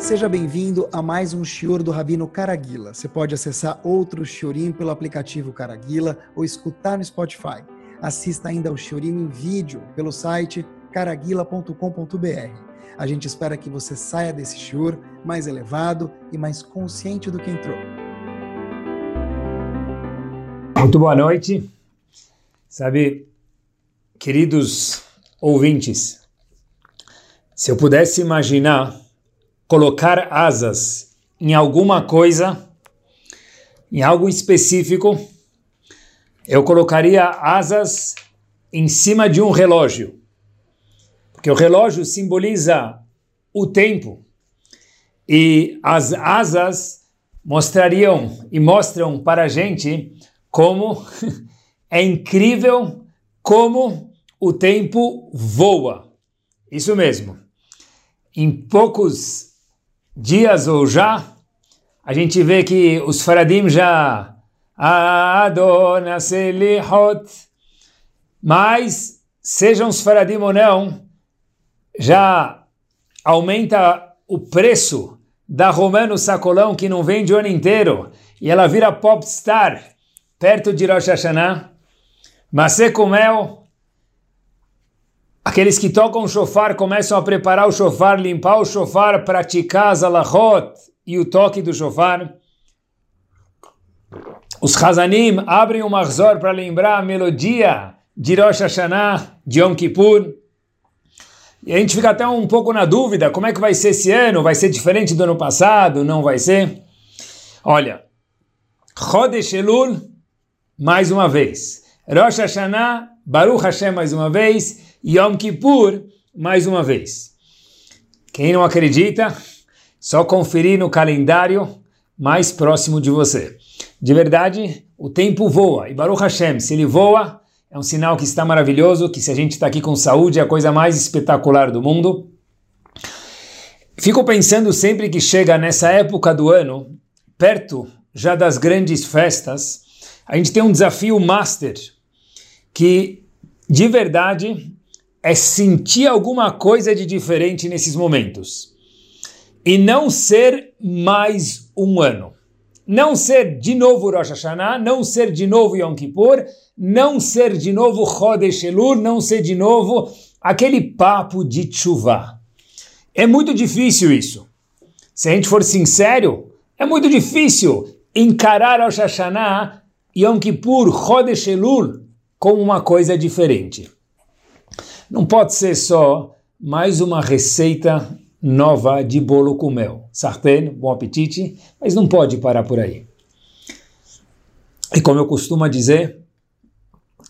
Seja bem-vindo a mais um Shior do Rabino Caraguila. Você pode acessar outro Shiorim pelo aplicativo Caraguila ou escutar no Spotify. Assista ainda ao Shiorim em vídeo pelo site caraguila.com.br. A gente espera que você saia desse Shior mais elevado e mais consciente do que entrou. Muito boa noite. Sabe, queridos ouvintes, se eu pudesse imaginar colocar asas em alguma coisa, em algo específico, eu colocaria asas em cima de um relógio. Porque o relógio simboliza o tempo e as asas mostrariam e mostram para a gente como é incrível como o tempo voa. Isso mesmo. Em poucos dias ou já, a gente vê que os faradim já Adona Selihot, mas sejam os faradim ou não, já aumenta o preço da Romano Sacolão que não vende o ano inteiro e ela vira popstar perto de Rosh Hashanah. Mas com mel, Aqueles que tocam o shofar começam a preparar o shofar, limpar o shofar, praticar as alahot e o toque do shofar. Os Hazanim abrem o Mahzor para lembrar a melodia de Rosh Hashanah, de Yom Kippur. E a gente fica até um pouco na dúvida, como é que vai ser esse ano? Vai ser diferente do ano passado? Não vai ser? Olha, Chodesh Elul, mais uma vez. Rosh Hashanah, Baruch Hashem mais uma vez. Yom Kippur, mais uma vez. Quem não acredita, só conferir no calendário mais próximo de você. De verdade, o tempo voa. E Baruch Hashem, se ele voa, é um sinal que está maravilhoso, que se a gente está aqui com saúde, é a coisa mais espetacular do mundo. Fico pensando sempre que chega nessa época do ano, perto já das grandes festas, a gente tem um desafio master, que de verdade é sentir alguma coisa de diferente nesses momentos. E não ser mais um ano. Não ser de novo Rosh Hashanah, não ser de novo Yom Kippur, não ser de novo Chodesh Elul, não ser de novo aquele papo de tshuva. É muito difícil isso. Se a gente for sincero, é muito difícil encarar Rosh Hashanah, Yom Kippur, Chodesh Elul como uma coisa diferente. Não pode ser só mais uma receita nova de bolo com mel. Sartén, bom apetite, mas não pode parar por aí. E como eu costumo dizer,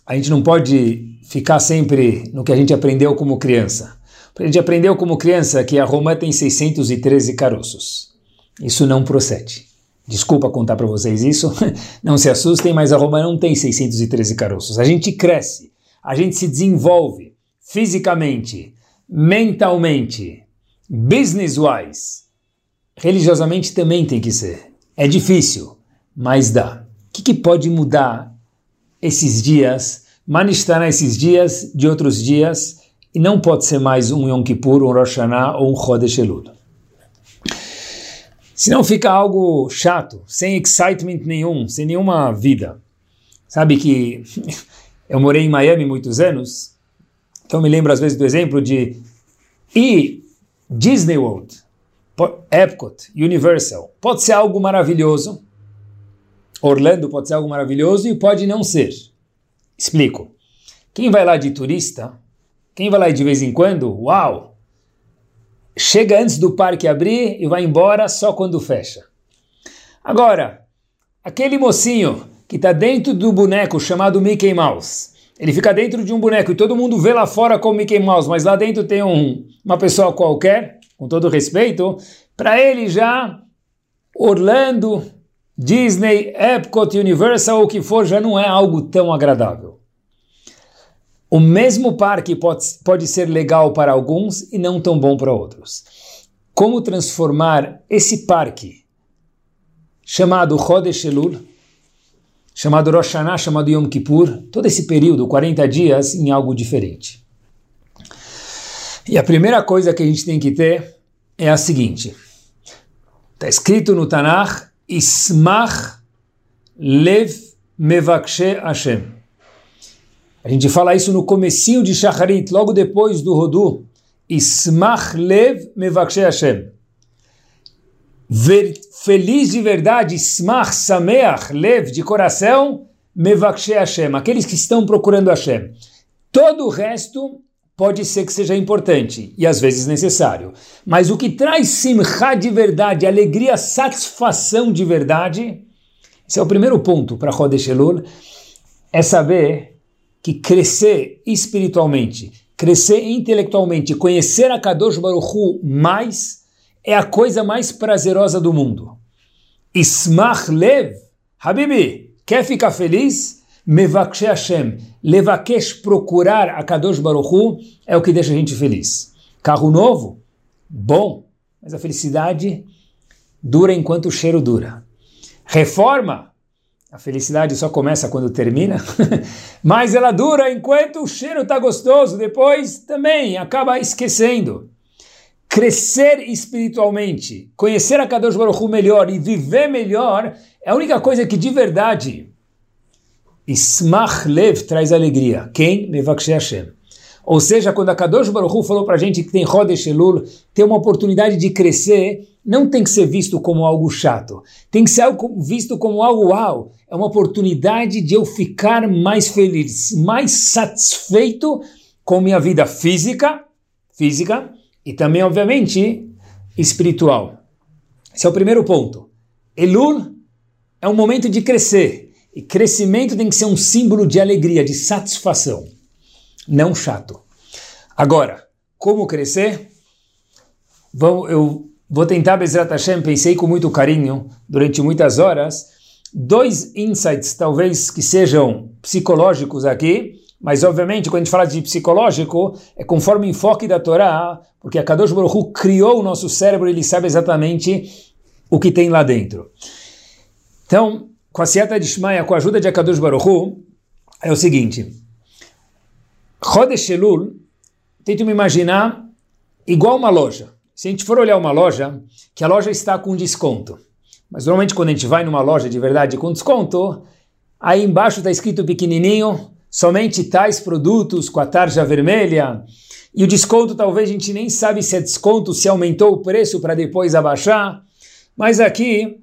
a gente não pode ficar sempre no que a gente aprendeu como criança. A gente aprendeu como criança que a Roma tem 613 caroços. Isso não procede. Desculpa contar para vocês isso, não se assustem, mas a Roma não tem 613 caroços. A gente cresce, a gente se desenvolve, fisicamente, mentalmente, business-wise, religiosamente também tem que ser. É difícil, mas dá. O que, que pode mudar esses dias, manifestar esses dias de outros dias, e não pode ser mais um Yom Kippur, um Rosh Hashanah ou um Chodesh Elul. Senão fica algo chato, sem excitement nenhum, sem nenhuma vida. Sabe que eu morei em Miami muitos anos então me lembro às vezes do exemplo de e Disney World, Epcot, Universal, pode ser algo maravilhoso. Orlando pode ser algo maravilhoso e pode não ser. Explico. Quem vai lá de turista, quem vai lá de vez em quando, uau, chega antes do parque abrir e vai embora só quando fecha. Agora, aquele mocinho que está dentro do boneco chamado Mickey Mouse, ele fica dentro de um boneco e todo mundo vê lá fora como Mickey Mouse, mas lá dentro tem um, uma pessoa qualquer, com todo respeito, para ele já Orlando, Disney, Epcot, Universal, o que for, já não é algo tão agradável. O mesmo parque pode, pode ser legal para alguns e não tão bom para outros. Como transformar esse parque, chamado Chodesh Elul, chamado Rosh Hashanah, chamado Yom Kippur, todo esse período, 40 dias, em algo diferente. E a primeira coisa que a gente tem que ter é a seguinte: Está escrito no Tanakh, Ismach Lev Mevakshe Hashem. A gente fala isso no comecinho de Shacharit, logo depois do Rodu. Ismach Lev Mevakshe Hashem. Ver, feliz de verdade, Ismach Sameach Lev, de coração, Mevakshe Hashem, aqueles que estão procurando Hashem. Todo o resto pode ser que seja importante e às vezes necessário. Mas o que traz simcha de verdade, alegria, satisfação de verdade, esse é o primeiro ponto para Chodesh Elul, é saber que crescer espiritualmente, crescer intelectualmente, conhecer a Kadosh Baruch Hu mais, é a coisa mais prazerosa do mundo. Ismach Lev, Habibi, quer ficar feliz? Mevakshe Hashem, levakesh, procurar a Kadosh Baruchu, é o que deixa a gente feliz. Carro novo? Bom, mas a felicidade dura enquanto o cheiro dura. Reforma? A felicidade só começa quando termina, mas ela dura enquanto o cheiro está gostoso, depois também acaba esquecendo. Crescer espiritualmente, conhecer a Kadosh Baruch Hu melhor e viver melhor é a única coisa que de verdade Ismach Lev traz alegria. Quem? Mevakshe Hashem. Ou seja, quando a Kadosh Baruch Hu falou para a gente que tem Rodesh Elul, tem uma oportunidade de crescer, não tem que ser visto como algo chato. Tem que ser visto como algo uau. É uma oportunidade de eu ficar mais feliz, mais satisfeito com minha vida física, física e também, obviamente, espiritual. Esse é o primeiro ponto. Elul é um momento de crescer. E crescimento tem que ser um símbolo de alegria, de satisfação, não chato. Agora, como crescer? Vou, eu vou tentar, Bezrat Hashem, pensei com muito carinho, durante muitas horas, dois insights, talvez que sejam psicológicos aqui, mas obviamente quando a gente fala de psicológico, é conforme o enfoque da Torá, porque a Kadosh Baruch Hu criou o nosso cérebro, ele sabe exatamente o que tem lá dentro. Então, com a Siata de Shmaya, com a ajuda de Akadosh Baruchu, é o seguinte. Chodesh Elul, tento me imaginar igual uma loja. Se a gente for olhar uma loja, que a loja está com desconto. Mas normalmente quando a gente vai numa loja de verdade com desconto, aí embaixo está escrito pequenininho, somente tais produtos com a tarja vermelha, e o desconto talvez a gente nem sabe se é desconto, se aumentou o preço para depois abaixar. Mas aqui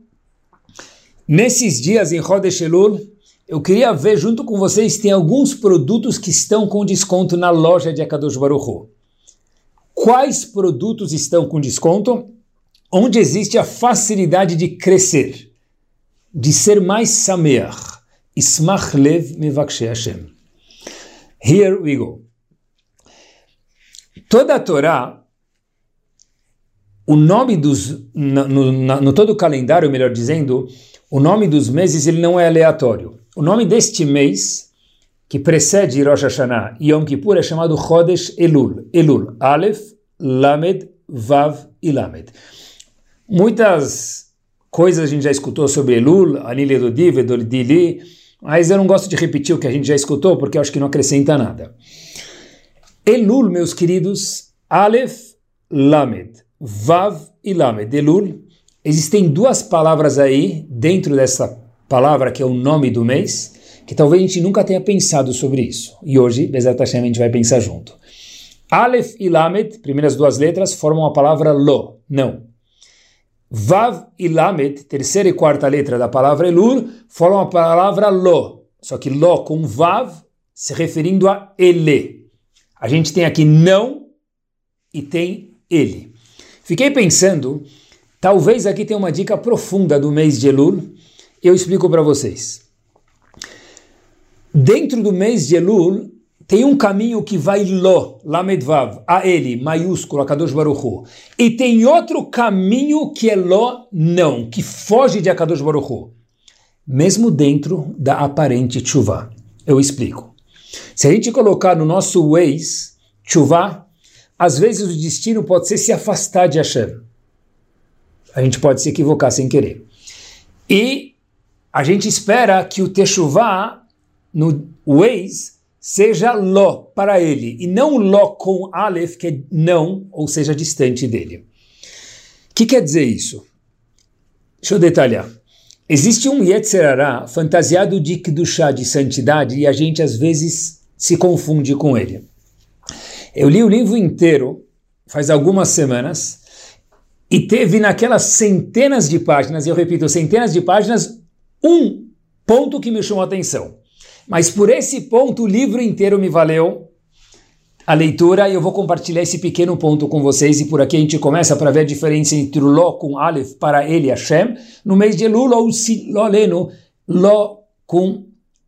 Nesses dias em Rodesh Elul, eu queria ver junto com vocês, tem alguns produtos que estão com desconto na loja de Akadosh Baruch Quais produtos estão com desconto? Onde existe a facilidade de crescer, de ser mais sameach. Ismach lev mevakshe Hashem. Here we go. Toda a Torá, o nome dos, no, no, no todo o calendário, melhor dizendo, o nome dos meses ele não é aleatório. O nome deste mês, que precede Rosh Hashanah e Yom Kippur, é chamado Chodesh Elul. Elul, Aleph, Lamed, Vav e Lamed. Muitas coisas a gente já escutou sobre Elul, Anile do Div, Dili, mas eu não gosto de repetir o que a gente já escutou, porque acho que não acrescenta nada. Elul, meus queridos, Aleph, Lamed, Vav e Lamed. Elul Existem duas palavras aí dentro dessa palavra que é o nome do mês, que talvez a gente nunca tenha pensado sobre isso. E hoje, Bezat Hashem, a gente vai pensar junto. Aleph e Lamed, primeiras duas letras, formam a palavra lo, não. Vav e Lamed, terceira e quarta letra da palavra Elul, formam a palavra lo, só que lo com Vav, se referindo a ele. A gente tem aqui não e tem ele. Fiquei pensando Talvez aqui tenha uma dica profunda do mês de Elul. Eu explico para vocês. Dentro do mês de Elul, tem um caminho que vai lo, lamedvav, a ele, maiúsculo, a Baruchu. E tem outro caminho que é lo, não, que foge de Akadosh Baruchu. Mesmo dentro da aparente chuva. Eu explico. Se a gente colocar no nosso Waze, chuva, às vezes o destino pode ser se afastar de Hashem a gente pode se equivocar sem querer. E a gente espera que o Teshuvah no Waze seja Ló para ele, e não Ló com Aleph, que é não, ou seja, distante dele. O que quer dizer isso? deixa eu detalhar. Existe um Yetzerará fantasiado de Kedushá, de santidade, e a gente às vezes se confunde com ele. Eu li o livro inteiro, faz algumas semanas, e teve naquelas centenas de páginas, eu repito, centenas de páginas, um ponto que me chamou a atenção. Mas por esse ponto o livro inteiro me valeu a leitura e eu vou compartilhar esse pequeno ponto com vocês e por aqui a gente começa para ver a diferença entre o Ló com Aleph para ele Hashem no mês de Elul ou si Ló leno Ló com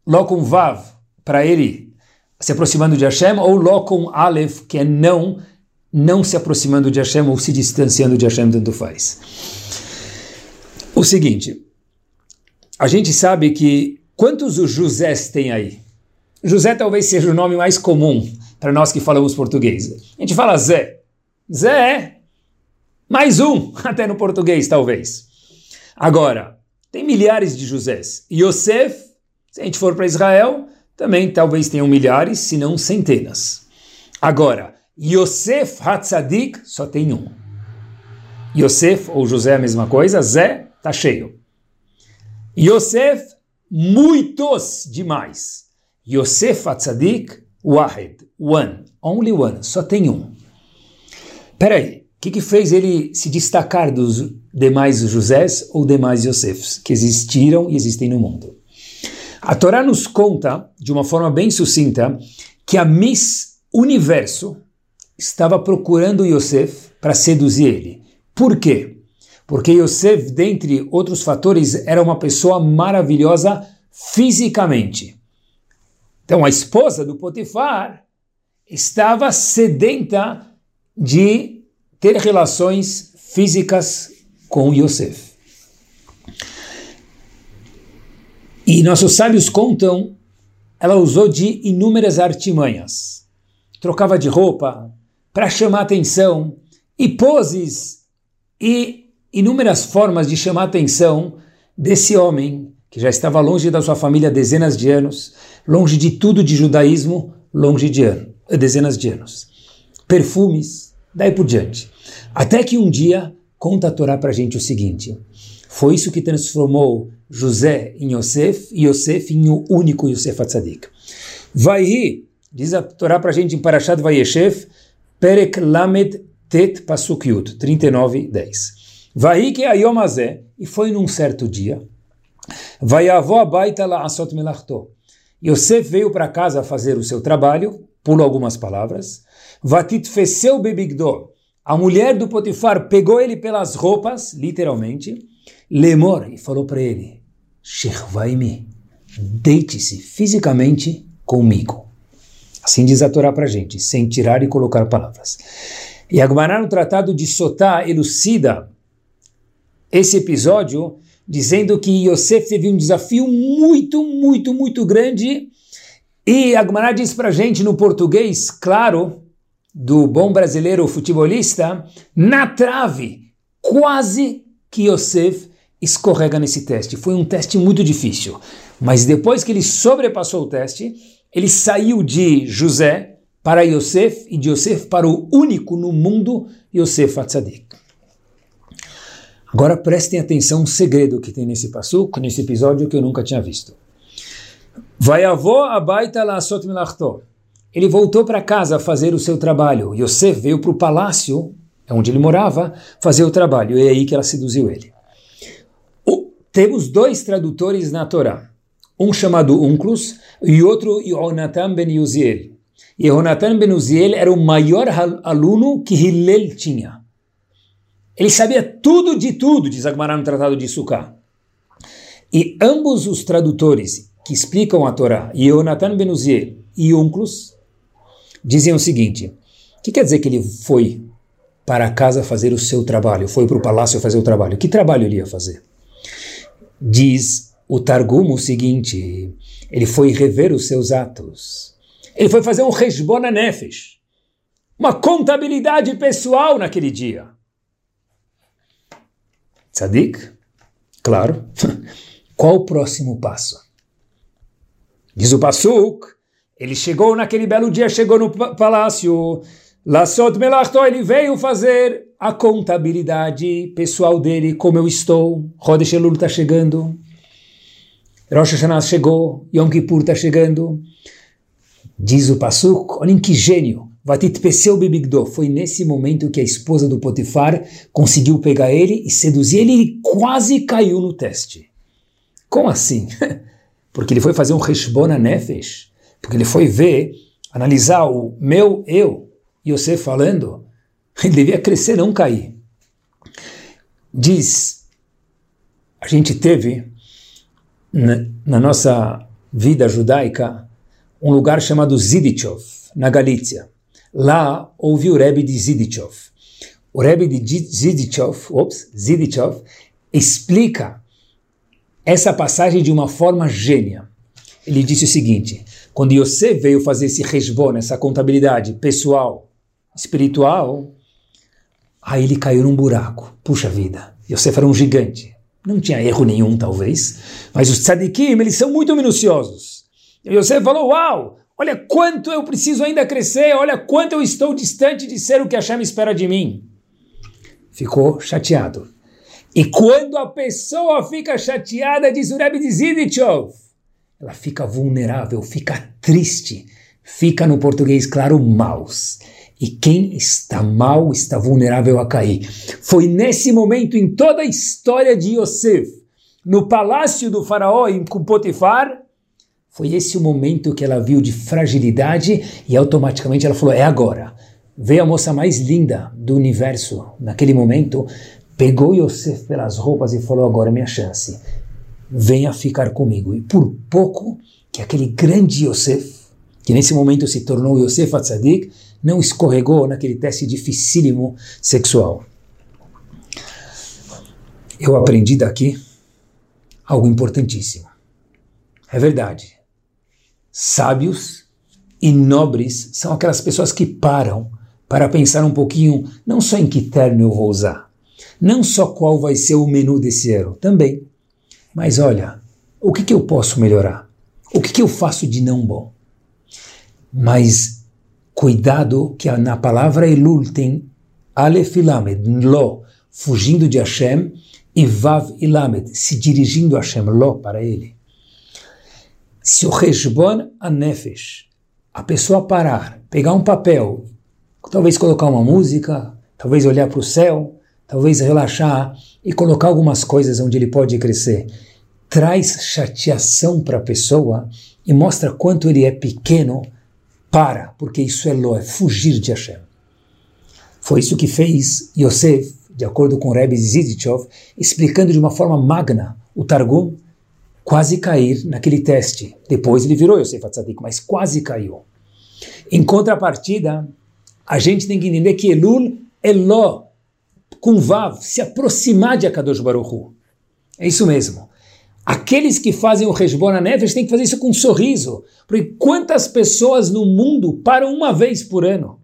Ló com Vav para ele se aproximando de Hashem ou Ló com Aleph que é não não se aproximando de Hashem ou se distanciando de Hashem tanto faz. O seguinte, a gente sabe que quantos os Josés tem aí? José talvez seja o nome mais comum para nós que falamos português. A gente fala Zé. Zé é mais um, até no português, talvez. Agora, tem milhares de Josés. Yosef, se a gente for para Israel, também talvez tenham milhares, se não centenas. Agora, Yosef Hatzadik só tem um. Yosef ou José é a mesma coisa, Zé está cheio. Yosef, muitos demais. Yosef Hatzadik, Wahed, one, only one, só tem um. Peraí, o que, que fez ele se destacar dos demais Josés ou demais Yosefs que existiram e existem no mundo? A Torá nos conta, de uma forma bem sucinta, que a Miss Universo estava procurando Yosef para seduzir ele. Por quê? Porque Yosef, dentre outros fatores, era uma pessoa maravilhosa fisicamente. Então, a esposa do Potifar estava sedenta de ter relações físicas com Yosef. E nossos sábios contam, ela usou de inúmeras artimanhas. Trocava de roupa para chamar atenção, e poses e inúmeras formas de chamar atenção desse homem que já estava longe da sua família há dezenas de anos, longe de tudo de judaísmo, longe de anos, dezenas de anos. Perfumes, daí por diante. Até que um dia, conta a Torá para a gente o seguinte, foi isso que transformou José em Yosef e Yosef em um único Yosef Atzadik. Vai diz a Torá para a gente em Parashat Vayeshev, Perek Lamed Tet Pasuk Yud, 39, 10. Vai que Ayomazé, e foi num certo dia, vai avó baita la asot melachto. Yosef veio para casa fazer o seu trabalho, pulo algumas palavras. Vatit feceu bebigdo. A mulher do Potifar pegou ele pelas roupas, literalmente, lemor, e falou para ele: Shirvaimi, deite-se fisicamente comigo. Assim diz a Torá para a gente, sem tirar e colocar palavras. E Agmará, no tratado de Sotá, elucida esse episódio dizendo que Yosef teve um desafio muito, muito, muito grande. E Agmará diz para gente no português, claro, do bom brasileiro futebolista, na trave, quase que Yosef escorrega nesse teste. Foi um teste muito difícil. Mas depois que ele sobrepassou o teste, ele saiu de José para Yosef e de Yosef para o único no mundo, Yosef Atzadik. Agora prestem atenção um segredo que tem nesse passuco, nesse episódio que eu nunca tinha visto. Vai avó abaita la sot milachto. Ele voltou para casa fazer o seu trabalho. Yosef veio para o palácio, é onde ele morava, fazer o trabalho. E é aí que ela seduziu ele. O, temos dois tradutores na Torá. Um chamado Unclus e outro Yonatan ben Uziel. E Yonatan ben Uziel era o maior aluno que Hillel tinha. Ele sabia tudo de tudo, diz Agmará no Tratado de Sukkah. E ambos os tradutores que explicam a Torá, Yonatan Benuziel e Unclus, dizem o seguinte: o que quer dizer que ele foi para casa fazer o seu trabalho, foi para o palácio fazer o trabalho? Que trabalho ele ia fazer? Diz o Targum o seguinte: ele foi rever os seus atos. Ele foi fazer um Reshbona Nefesh, uma contabilidade pessoal naquele dia. Tzadik? Claro. Qual o próximo passo? Diz o Pasuk, ele chegou naquele belo dia, chegou no palácio, Lassot Melachto, ele veio fazer a contabilidade pessoal dele, como eu estou. Rodesh Elul está chegando. Rosh Hashanah chegou. Yom Kippur está chegando. Diz o Pasuk, olhem que gênio. Vatit Peseu Bibigdo. Foi nesse momento que a esposa do Potifar conseguiu pegar ele e seduzir ele. Ele quase caiu no teste. Como assim? Porque ele foi fazer um Reshbona Nefesh. Porque ele foi ver, analisar o meu eu Yosef falando, ele devia crescer, não cair. Diz, a gente teve na, na nossa vida judaica um lugar chamado Zidichov, na Galícia. Lá houve o Rebbe de Zidichov. O Rebbe de Zidichov, ops, Zidichov explica essa passagem de uma forma gênia. Ele disse o seguinte: quando Yosef veio fazer esse resbon, essa contabilidade pessoal, espiritual, aí ele caiu num buraco. Puxa vida, Yosef era um gigante. Não tinha erro nenhum, talvez, mas os tzadikim, eles são muito minuciosos. E Yosef falou, uau, olha quanto eu preciso ainda crescer, olha quanto eu estou distante de ser o que Hashem espera de mim. Ficou chateado. E quando a pessoa fica chateada, diz o Rebbe de Zidichov, ela fica vulnerável, fica triste, fica no português claro, maus. E quem está mal está vulnerável a cair. Foi nesse momento em toda a história de Yosef, no palácio do faraó com Potifar, foi esse o momento que ela viu de fragilidade e automaticamente ela falou: é agora. Veio a moça mais linda do universo naquele momento, pegou Yosef pelas roupas e falou: agora é minha chance. Venha ficar comigo. E por pouco que aquele grande Yosef, que nesse momento se tornou Yosef Atzadik, não escorregou naquele teste dificílimo sexual. Eu aprendi daqui algo importantíssimo. É verdade. Sábios e nobres são aquelas pessoas que param para pensar um pouquinho não só em que terno eu vou usar, não só qual vai ser o menu desse ano, também. Mas olha, o que, que eu posso melhorar? O que, que eu faço de não bom? Mas Cuidado que na palavra Elul tem Aleph e Lamed, Lo, fugindo de Hashem, e Vav e Lamed, se dirigindo a Hashem, Lo, para ele. Se o Reshbon Anefesh, a pessoa parar, pegar um papel, talvez colocar uma música, talvez olhar para o céu, talvez relaxar e colocar algumas coisas onde ele pode crescer, traz chateação para a pessoa e mostra quanto ele é pequeno para, porque isso é lo, é fugir de Hashem. Foi isso que fez Yosef, de acordo com Rebbe Zidichov, explicando de uma forma magna o Targum, quase cair naquele teste. Depois ele virou Yosef Atzadik, mas quase caiu. Em contrapartida, a gente tem que entender que Elul é Lo, com Vav, se aproximar de Akadosh Baruch Hu. É isso mesmo. Aqueles que fazem o Resbona Nefesh têm que fazer isso com um sorriso. Porque quantas pessoas no mundo param uma vez por ano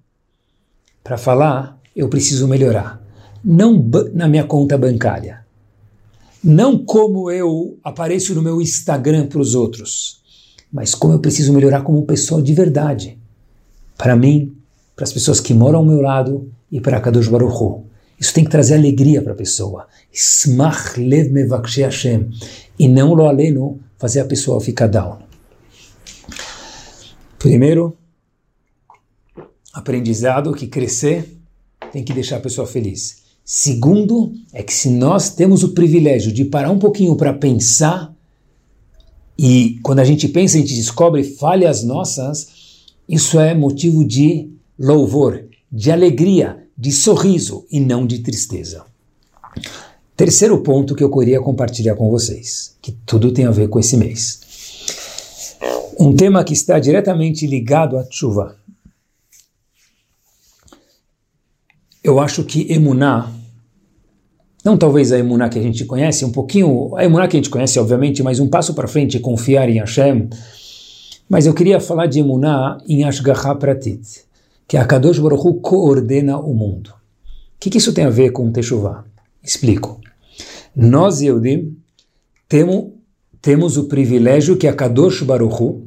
para falar, eu preciso melhorar. Não na minha conta bancária. Não como eu apareço no meu Instagram para os outros. Mas como eu preciso melhorar como pessoa de verdade. Para mim, para as pessoas que moram ao meu lado e para Kadosh Baruch Hu. Isso tem que trazer alegria para a pessoa. Smach lev mevakshe Hashem. E não lo aleno fazer a pessoa ficar down. Primeiro, aprendizado que crescer tem que deixar a pessoa feliz. Segundo, é que se nós temos o privilégio de parar um pouquinho para pensar, e quando a gente pensa, a gente descobre falhas nossas, isso é motivo de louvor, de alegria, de sorriso e não de tristeza. Terceiro ponto que eu queria compartilhar com vocês, que tudo tem a ver com esse mês. Um tema que está diretamente ligado à chuva. Eu acho que emuná, não talvez a emuná que a gente conhece, um pouquinho, a emuná que a gente conhece, obviamente, mas um passo para frente confiar em Hashem. Mas eu queria falar de emuná em Ashgaha Pratit que a Kadosh Baruch coordena o mundo. O que, que, isso tem a ver com Teshuvah? Explico. Nós, Yehudim, temos, temos o privilégio que a Kadosh Baruch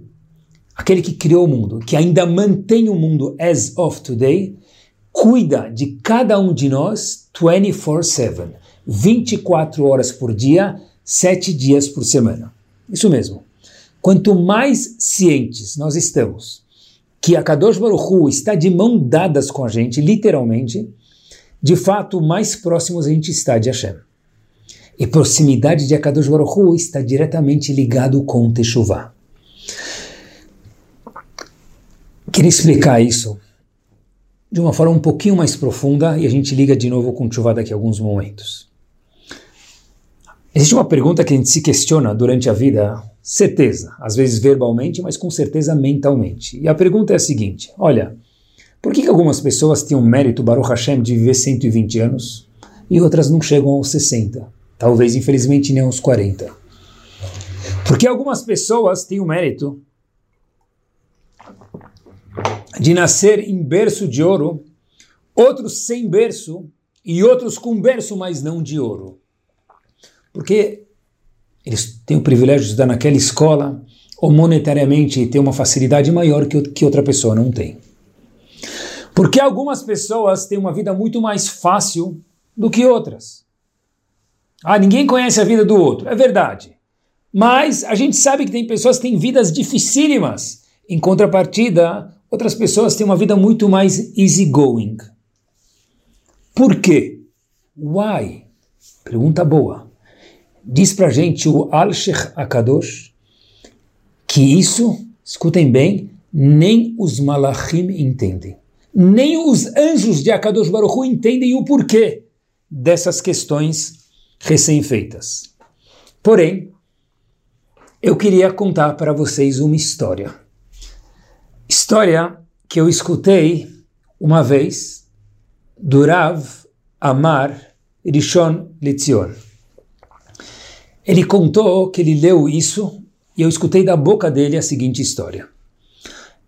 aquele que criou o mundo, que ainda mantém o mundo as of today, cuida de cada um de nós 24/7, 24 horas por dia, 7 dias por semana. Isso mesmo. Quanto mais cientes nós estamos que a Kadosh Baruch Hu está de mão dadas com a gente, literalmente, de fato, mais próximos a gente está de Hashem. E proximidade de Akadosh Baruch Hu está diretamente ligado com Teshuvah. Queria explicar isso de uma forma um pouquinho mais profunda e a gente liga de novo com Teshuvah daqui a alguns momentos. Existe uma pergunta que a gente se questiona durante a vida, certeza, às vezes verbalmente, mas com certeza mentalmente. E a pergunta é a seguinte: olha, por que, que algumas pessoas têm o mérito, Baruch Hashem, de viver 120 anos e outras não chegam aos 60? Talvez, infelizmente, nem aos 40. Porque algumas pessoas têm o mérito de nascer em berço de ouro, outros sem berço e outros com berço, mas não de ouro. Porque eles têm o privilégio de estudar naquela escola ou monetariamente ter uma facilidade maior que, que outra pessoa não tem. Porque algumas pessoas têm uma vida muito mais fácil do que outras. Ah, ninguém conhece a vida do outro. É verdade. Mas a gente sabe que tem pessoas que têm vidas dificílimas. Em contrapartida, outras pessoas têm uma vida muito mais easygoing. Por quê? Why? Pergunta boa. Diz pra gente o Al-Sheikh Akadosh que isso, escutem bem, nem os malachim entendem nem os anjos de Akadosh Baruch Hu entendem o porquê dessas questões recém-feitas. Porém, eu queria contar para vocês uma história. História que eu escutei uma vez do Rav Amar Rishon Litzion. Ele contou que ele leu isso e eu escutei da boca dele a seguinte história.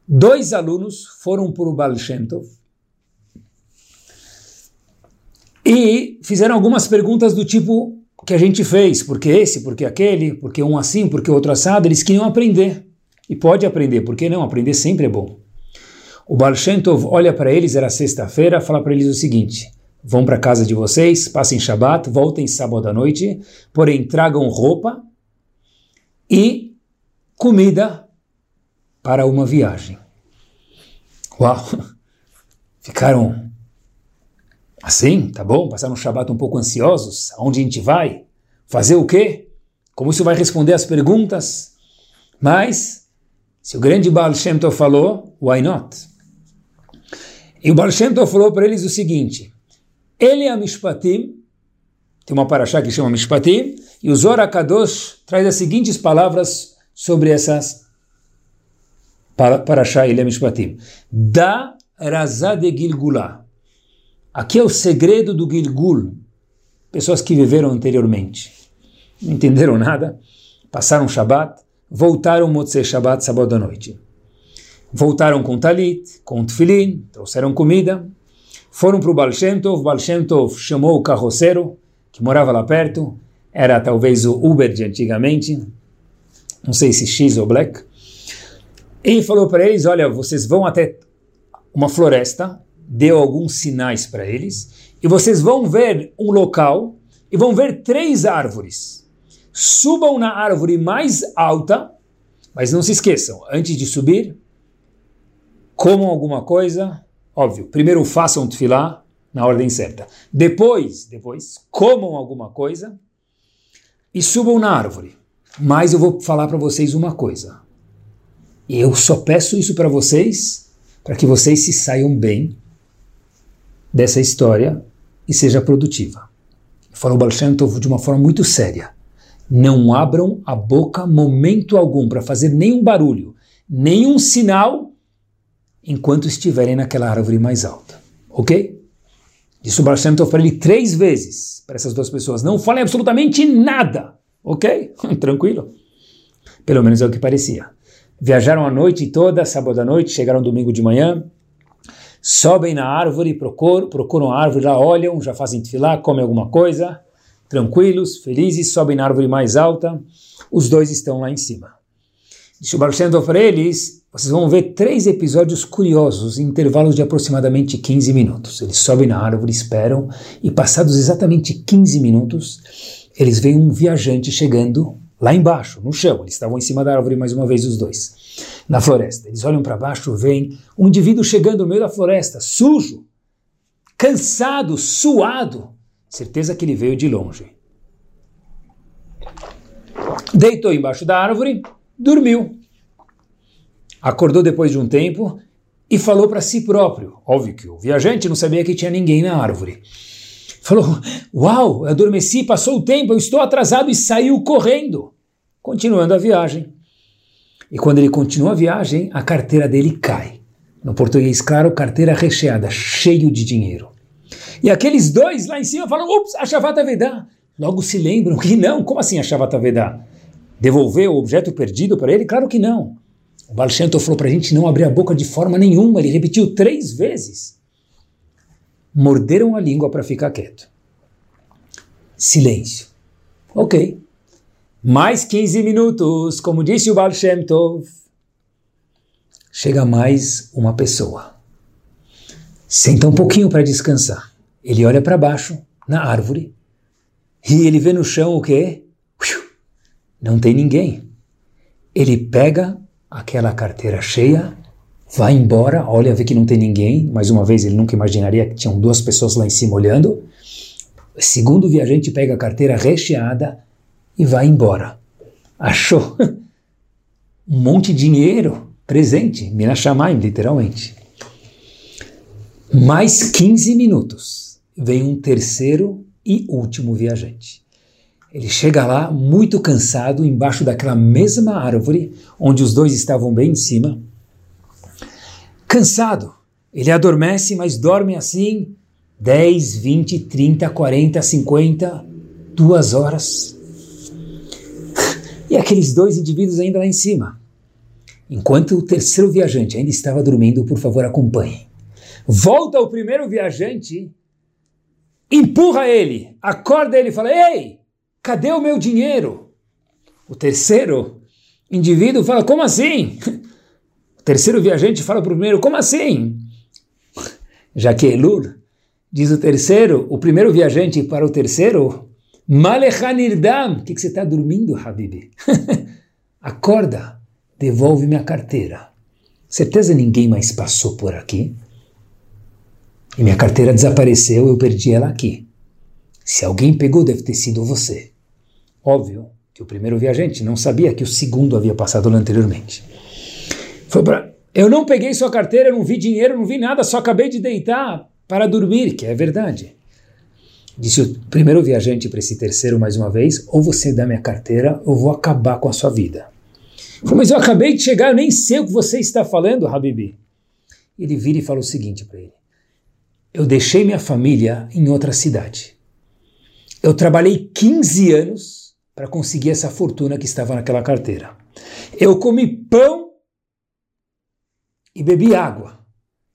Dois alunos foram para o Baal Shem Tov e fizeram algumas perguntas do tipo que a gente fez, por que esse, por que aquele, por que um assim, por que outro assado, eles queriam aprender. E pode aprender, por que não? Aprender sempre é bom. O Baal Shem Tov olha para eles, era sexta-feira, fala para eles o seguinte, vão para casa de vocês, passem Shabat, voltem sábado à noite, porém tragam roupa e comida para uma viagem. Uau! Ficaram assim, tá bom? Passaram um Shabat um pouco ansiosos. Aonde a gente vai? Fazer o quê? Como isso vai responder as perguntas? Mas, se o grande Baal Shem Tov falou, why not? E o Baal Shem Tov falou para eles o seguinte, ele é Mishpatim, tem uma paraxá que chama Mishpatim, e o Zohar Kadosh traz as seguintes palavras sobre essas Parashá Ilha Mishpatim. Da Razá de Gilgulá. Aqui é o segredo do Gilgul. Pessoas que viveram anteriormente. Não entenderam nada, passaram Shabat, voltaram Motzei Shabat, sábado à noite. Voltaram com Talit, com Tfilin, trouxeram comida, foram para o Baal Shem Tov, Baal Shem Tov chamou o carroceiro, que morava lá perto, era talvez o Uber de antigamente, não sei se X ou Black, ele falou para eles: Olha, vocês vão até uma floresta, deu alguns sinais para eles, e vocês vão ver um local e vão ver três árvores. Subam na árvore mais alta, mas não se esqueçam, antes de subir, comam alguma coisa, óbvio, primeiro façam tefilá na ordem certa. Depois, depois, comam alguma coisa e subam na árvore. Mas eu vou falar para vocês uma coisa. Eu só peço isso para vocês, para que vocês se saiam bem dessa história e seja produtiva. Falou Baal Shem Tov de uma forma muito séria. Não abram a boca momento algum para fazer nenhum barulho, nenhum sinal enquanto estiverem naquela árvore mais alta. Ok? Disse o Tov para ele três vezes, para essas duas pessoas. Não falem absolutamente nada. Ok? Tranquilo? Pelo menos é o que parecia. Viajaram a noite toda, sábado à noite, chegaram domingo de manhã, sobem na árvore, procuram, procuram a árvore lá, olham, já fazem tefilá, comem alguma coisa, tranquilos, felizes, sobem na árvore mais alta, os dois estão lá em cima. Disse o Baruch para eles, vocês vão ver três episódios curiosos em intervalos de aproximadamente 15 minutos. Eles sobem na árvore, esperam, e passados exatamente 15 minutos, eles veem um viajante chegando lá embaixo, no chão. Eles estavam em cima da árvore mais uma vez, os dois, na floresta. Eles olham para baixo, veem um indivíduo chegando no meio da floresta, sujo, cansado, suado. Certeza que ele veio de longe. Deitou embaixo da árvore, dormiu. Acordou depois de um tempo e falou para si próprio. Óbvio que o viajante não sabia que tinha ninguém na árvore. Falou: Uau, eu adormeci, passou o tempo, eu estou atrasado e saiu correndo. Continuando a viagem. E quando ele continua a viagem, a carteira dele cai. No português, claro, carteira recheada, cheio de dinheiro. E aqueles dois lá em cima falam: Ups, a Shavata Vedá. Logo se lembram que não. Como assim a Shavata Vedá? Devolveu o objeto perdido para ele? Claro que não. O Baal falou para a gente não abrir a boca de forma nenhuma, ele repetiu três vezes. Morderam a língua para ficar quieto. Silêncio. Ok. Mais 15 minutos, como disse o Baal Shem Tov. Chega mais uma pessoa. Senta um pouquinho para descansar. Ele olha para baixo, na árvore, e ele vê no chão o quê? Não tem ninguém. Ele pega aquela carteira cheia, vai embora, olha, vê que não tem ninguém. Mais uma vez, ele nunca imaginaria que tinham duas pessoas lá em cima olhando. O segundo viajante pega a carteira recheada e vai embora. Achou um monte de dinheiro, presente, Minashamayim, literalmente. Mais 15 minutos, vem um terceiro e último viajante. Ele chega lá muito cansado, embaixo daquela mesma árvore, onde os dois estavam bem em cima. Cansado. Ele adormece, mas dorme assim 10, 20, 30, 40, 50, duas horas. E aqueles dois indivíduos ainda lá em cima. Enquanto o terceiro viajante ainda estava dormindo, por favor, acompanhe. Volta o primeiro viajante, empurra ele, acorda ele e fala: Ei, Cadê o meu dinheiro? O terceiro indivíduo fala: Como assim? O terceiro viajante fala para o primeiro: Como assim? Já que Elul diz o terceiro, o primeiro viajante para o terceiro: Malechanirdam. O que, que você está dormindo, Habib? Acorda, devolve minha carteira. Certeza ninguém mais passou por aqui? E minha carteira desapareceu, eu perdi ela aqui. Se alguém pegou, deve ter sido você. Óbvio que o primeiro viajante não sabia que o segundo havia passado lá anteriormente. Foi para. Eu não peguei sua carteira, não vi dinheiro, não vi nada, só acabei de deitar para dormir, que é verdade. Disse o primeiro viajante para esse terceiro mais uma vez: ou você dá minha carteira, ou vou acabar com a sua vida. Falei, mas eu acabei de chegar, eu nem sei o que você está falando, Habibi. Ele vira e fala o seguinte para ele: Eu deixei minha família em outra cidade. Eu trabalhei 15 anos para conseguir essa fortuna que estava naquela carteira. Eu comi pão e bebi água.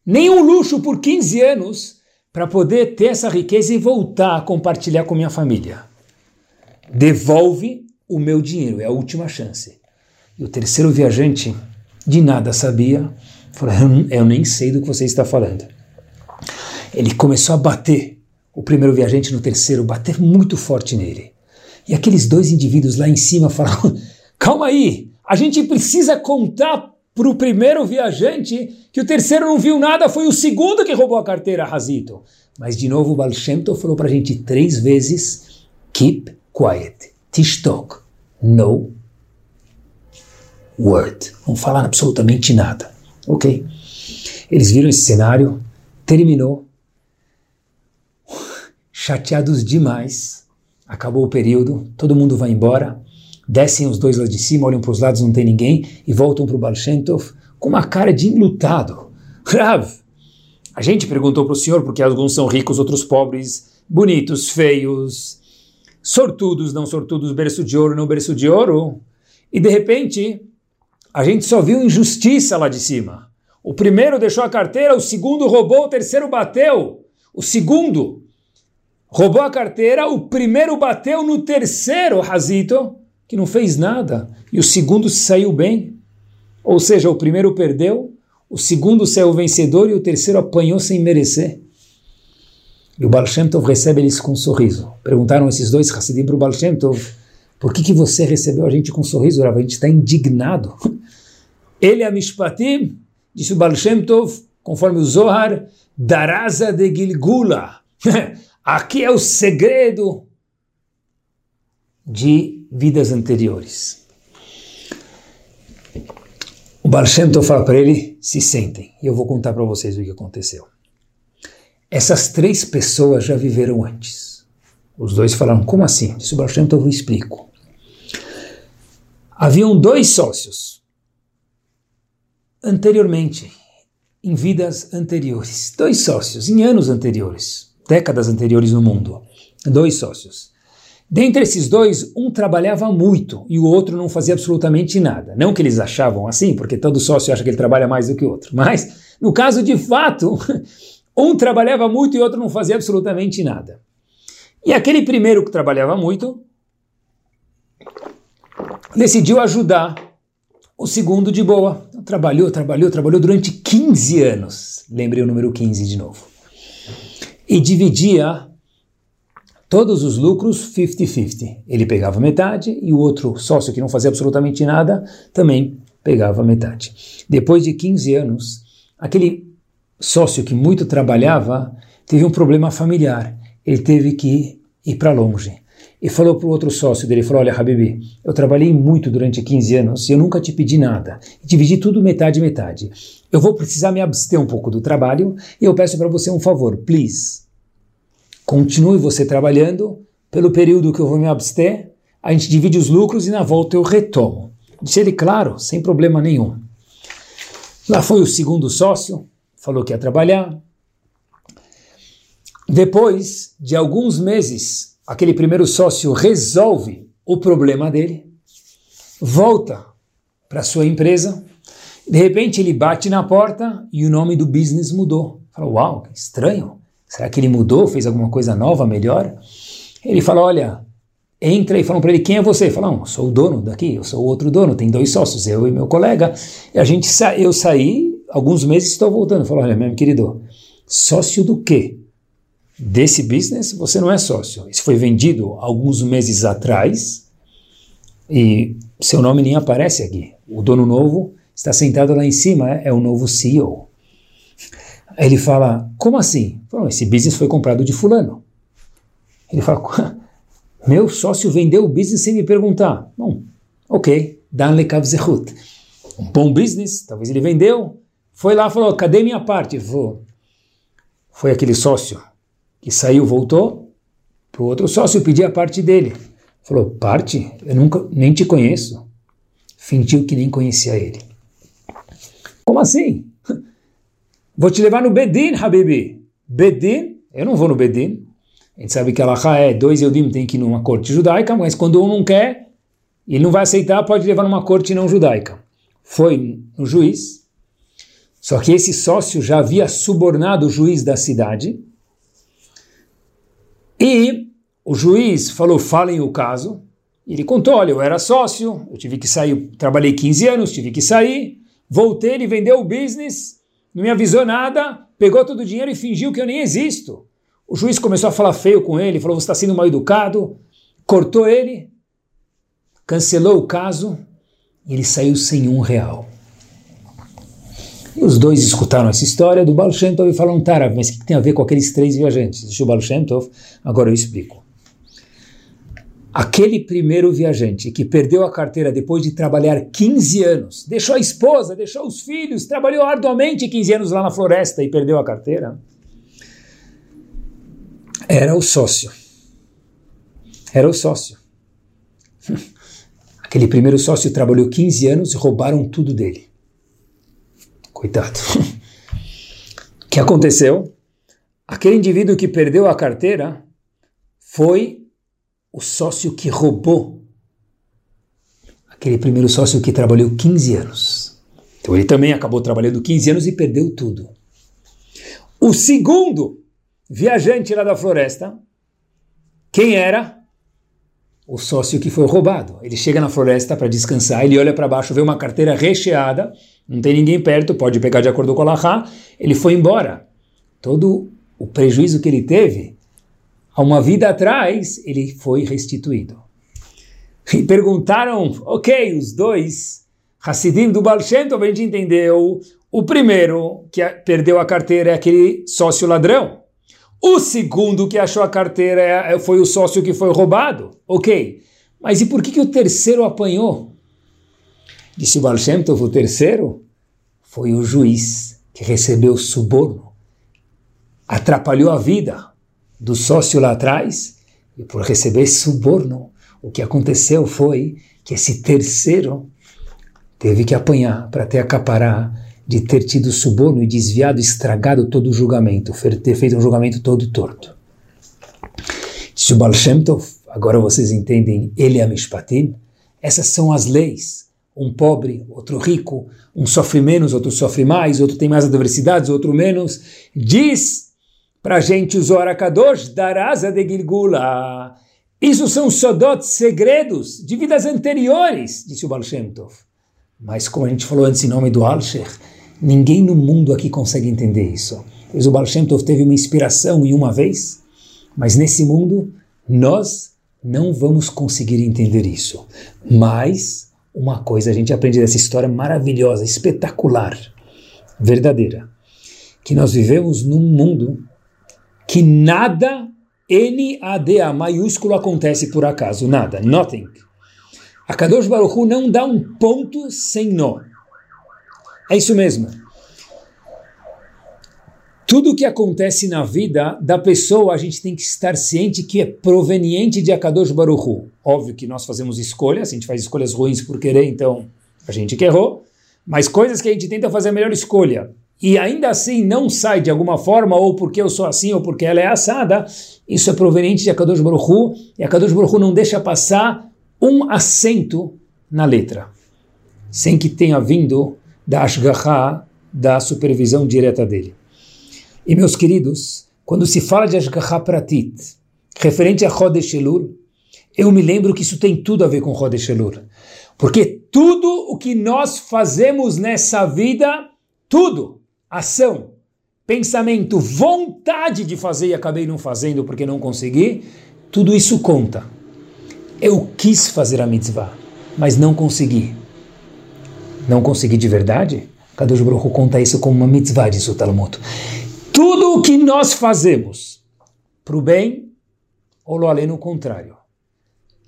Nenhum luxo por 15 anos para poder ter essa riqueza e voltar a compartilhar com minha família. Devolve o meu dinheiro, é a última chance. E o terceiro viajante de nada sabia, falou: Eu nem sei do que você está falando. Ele começou a bater o primeiro viajante no terceiro, bater muito forte nele. E aqueles dois indivíduos lá em cima falaram: calma aí, a gente precisa contar para o primeiro viajante que o terceiro não viu nada, foi o segundo que roubou a carteira, Razito. Mas de novo o Baal falou para a gente três vezes: keep quiet, tishtok, no word. Não falar absolutamente nada. Ok. Eles viram esse cenário, terminou, chateados demais. Acabou o período, todo mundo vai embora, descem os dois lá de cima, olham para os lados, não tem ninguém, e voltam para o Balshentov com uma cara de enlutado. Rav, a gente perguntou para o senhor porque alguns são ricos, outros pobres, bonitos, feios, sortudos, não sortudos, berço de ouro, não berço de ouro. E de repente, a gente só viu injustiça lá de cima. O primeiro deixou a carteira, o segundo roubou, o terceiro bateu. O segundo roubou a carteira, o primeiro bateu no terceiro Razito, que não fez nada, e o segundo saiu bem. Ou seja, o primeiro perdeu, o segundo saiu vencedor e o terceiro apanhou sem merecer. E o Baal Shem Tov recebe eles com um sorriso. Perguntaram esses dois Hassidim para o Baal Shem Tov, por que, que você recebeu a gente com um sorriso, Rav? A gente está indignado. Ele é Mishpatim, disse o Baal Shem Tov, conforme o Zohar, Daraza de Gilgula. Aqui é o segredo de vidas anteriores. O Baal fala para ele, se sentem, e eu vou contar para vocês o que aconteceu. Essas três pessoas já viveram antes. Os dois falaram, como assim? Disse o Baal Shem eu explico. Haviam dois sócios anteriormente, em vidas anteriores. Dois sócios, em anos anteriores, décadas anteriores no mundo. Dois sócios. Dentre esses dois, um trabalhava muito e o outro não fazia absolutamente nada. Não que eles achavam assim, porque todo sócio acha que ele trabalha mais do que o outro. Mas, no caso de fato, um trabalhava muito e o outro não fazia absolutamente nada. E aquele primeiro que trabalhava muito decidiu ajudar o segundo de boa. Trabalhou, trabalhou, trabalhou durante 15 anos. Lembrei o número 15 de novo. E dividia todos os lucros 50-50. Ele pegava metade e o outro sócio que não fazia absolutamente nada também pegava metade. Depois de 15 anos, aquele sócio que muito trabalhava teve um problema familiar. Ele teve que ir para longe e falou para o outro sócio dele, falou, olha, Habibi, eu trabalhei muito durante 15 anos e eu nunca te pedi nada. Dividi tudo metade, metade. Eu vou precisar me abster um pouco do trabalho e eu peço para você um favor, please. Continue você trabalhando pelo período que eu vou me abster, a gente divide os lucros e na volta eu retomo. Disse ele, claro, sem problema nenhum. Lá foi o segundo sócio, falou que ia trabalhar. Depois de alguns meses, aquele primeiro sócio resolve o problema dele, volta para sua empresa, de repente ele bate na porta e o nome do business mudou. Fala, uau, que estranho. Será que ele mudou, fez alguma coisa nova, melhor? Ele fala, olha, entra e falam para ele, quem é você? Fala, não, sou o dono daqui, eu sou o outro dono, tem dois sócios, eu e meu colega. E a gente sa eu saí, alguns meses estou voltando. Fala, olha, meu querido, sócio do quê? Desse business, você não é sócio. Isso foi vendido alguns meses atrás e seu nome nem aparece aqui. O dono novo está sentado lá em cima, é, o novo CEO. Ele fala, como assim? Fala, esse business foi comprado de fulano. Ele fala, meu sócio vendeu o business sem me perguntar. Bom, ok, dan le kavzehut. Um bom business, talvez ele vendeu. Foi lá falou, cadê minha parte? Foi aquele sócio que saiu, voltou para o outro sócio pedir a parte dele. Falou, parte? Eu nunca, nem te conheço. Fingiu que nem conhecia ele. Como assim? Vou te levar no Bedin, Habibi. Bedin? Eu não vou no Bedin. A gente sabe que a Laha é dois Eudim tem que ir numa corte judaica, mas quando um não quer, ele não vai aceitar, pode levar numa corte não judaica. Foi no juiz. Só que esse sócio já havia subornado o juiz da cidade e o juiz falou, falem o caso. Ele contou, olha, eu era sócio, eu tive que sair, trabalhei 15 anos, tive que sair, voltei, ele vendeu o business, não me avisou nada, pegou todo o dinheiro e fingiu que eu nem existo. O juiz começou a falar feio com ele, falou, você está sendo mal educado, cortou ele, cancelou o caso e ele saiu sem um real. E os dois escutaram essa história do Baal Shem Tov e falaram, Tara, mas o que tem a ver com aqueles três viajantes? Deixa o Baal Shem Tov, agora eu explico. Aquele primeiro viajante que perdeu a carteira depois de trabalhar 15 anos, deixou a esposa, deixou os filhos, trabalhou arduamente 15 anos lá na floresta e perdeu a carteira, era o sócio. Era o sócio. Aquele primeiro sócio trabalhou 15 anos e roubaram tudo dele. Coitado. O que aconteceu? Aquele indivíduo que perdeu a carteira foi o sócio que roubou. Aquele primeiro sócio que trabalhou 15 anos. Então ele também acabou trabalhando 15 anos e perdeu tudo. O segundo viajante lá da floresta, quem era? O sócio que foi roubado. Ele chega na floresta para descansar, ele olha para baixo, vê uma carteira recheada, não tem ninguém perto, pode pegar de acordo com o Lahá, ele foi embora. Todo o prejuízo que ele teve, há uma vida atrás, ele foi restituído. E perguntaram, ok, os dois, Hassidim do Baal Tov, a gente entendeu, o primeiro que perdeu a carteira é aquele sócio ladrão. O segundo que achou a carteira é, é, foi o sócio que foi roubado. Ok. Mas e por que, que o terceiro apanhou? Disse Baal Shem o terceiro foi o juiz que recebeu suborno. Atrapalhou a vida do sócio lá atrás e por receber suborno, o que aconteceu foi que esse terceiro teve que apanhar para ter acaparar de ter tido suborno e desviado, estragado todo o julgamento, ter feito um julgamento todo torto. Se o Baal Shem Tov, agora vocês entendem, ele é Mishpatim, essas são as leis. Um pobre, outro rico, um sofre menos, outro sofre mais, outro tem mais adversidades, outro menos. Diz para a gente o Zohar Kadosh, Darasa de Gilgula. Isso são sodot, segredos de vidas anteriores, disse o Baal Shem Tov. Mas como a gente falou antes em nome do Alsher, Ninguém no mundo aqui consegue entender isso. Pois o Baal Shem Tov teve uma inspiração em uma vez, mas nesse mundo nós não vamos conseguir entender isso. Mas uma coisa a gente aprende dessa história maravilhosa, espetacular, verdadeira, que nós vivemos num mundo que nada N-A-D-A maiúsculo acontece por acaso, nada, nothing. A Kadosh Baruch Hu não dá um ponto sem nó. É isso mesmo. Tudo que acontece na vida da pessoa, a gente tem que estar ciente que é proveniente de Akadosh Baruchu. Óbvio que nós fazemos escolhas, a gente faz escolhas ruins por querer, então a gente que errou, mas coisas que a gente tenta fazer a melhor escolha e ainda assim não sai de alguma forma, ou porque eu sou assim, ou porque ela é assada, isso é proveniente de Akadosh Baruchu, e Akadosh Baruchu não deixa passar um acento na letra, sem que tenha vindo da Ashgaha, da supervisão direta dele. E meus queridos, quando se fala de Ashgaha Pratit, referente a Chodesh Elul, eu me lembro que isso tem tudo a ver com Chodesh Elul. Porque tudo o que nós fazemos nessa vida, tudo, ação, pensamento, vontade de fazer e acabei não fazendo porque não consegui, tudo isso conta. Eu quis fazer a mitzvah, mas não consegui não consegui de verdade? Kadosh Baruch conta isso como uma mitzvah, diz o Talmud. Tudo o que nós fazemos para o bem, ou lo além no contrário,